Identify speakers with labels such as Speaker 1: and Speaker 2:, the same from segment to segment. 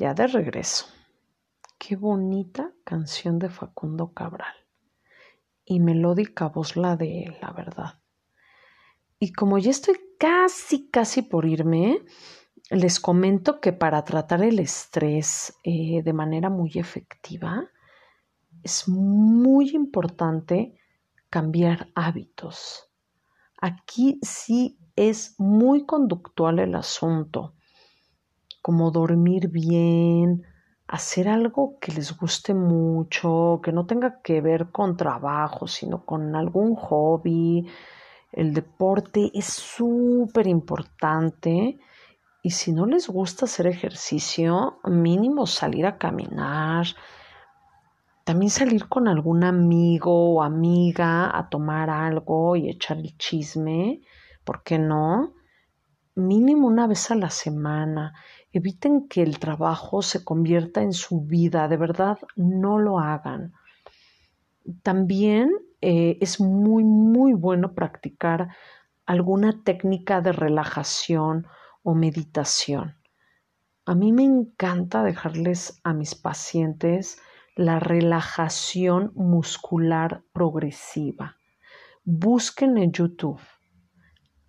Speaker 1: ya de regreso. Qué bonita canción de Facundo Cabral. Y melódica voz la de él, la verdad. Y como ya estoy casi, casi por irme, les comento que para tratar el estrés eh, de manera muy efectiva, es muy importante cambiar hábitos. Aquí sí es muy conductual el asunto, como dormir bien, hacer algo que les guste mucho, que no tenga que ver con trabajo, sino con algún hobby. El deporte es súper importante y si no les gusta hacer ejercicio, mínimo salir a caminar, también salir con algún amigo o amiga a tomar algo y echar el chisme, ¿por qué no? Mínimo una vez a la semana. Eviten que el trabajo se convierta en su vida, de verdad no lo hagan. También eh, es muy, muy bueno practicar alguna técnica de relajación o meditación. A mí me encanta dejarles a mis pacientes la relajación muscular progresiva. Busquen en YouTube.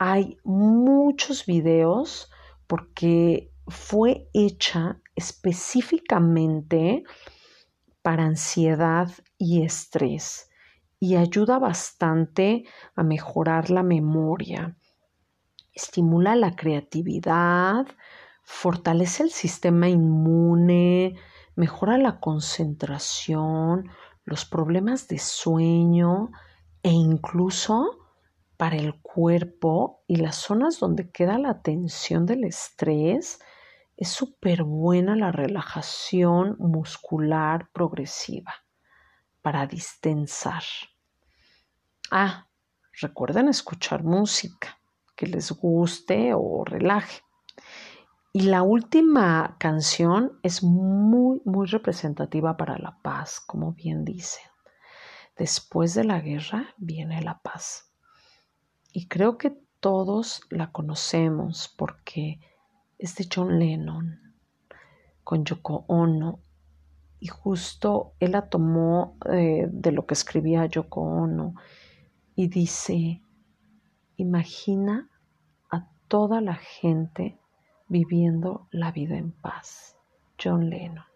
Speaker 1: Hay muchos videos porque fue hecha específicamente para ansiedad y estrés y ayuda bastante a mejorar la memoria, estimula la creatividad, fortalece el sistema inmune, mejora la concentración, los problemas de sueño e incluso para el cuerpo y las zonas donde queda la tensión del estrés, es súper buena la relajación muscular progresiva para distensar. Ah, recuerden escuchar música que les guste o relaje. Y la última canción es muy, muy representativa para la paz, como bien dicen. Después de la guerra viene la paz. Y creo que todos la conocemos porque es de John Lennon con Yoko Ono. Y justo él la tomó eh, de lo que escribía Yoko Ono y dice, imagina a toda la gente viviendo la vida en paz. John Lennon.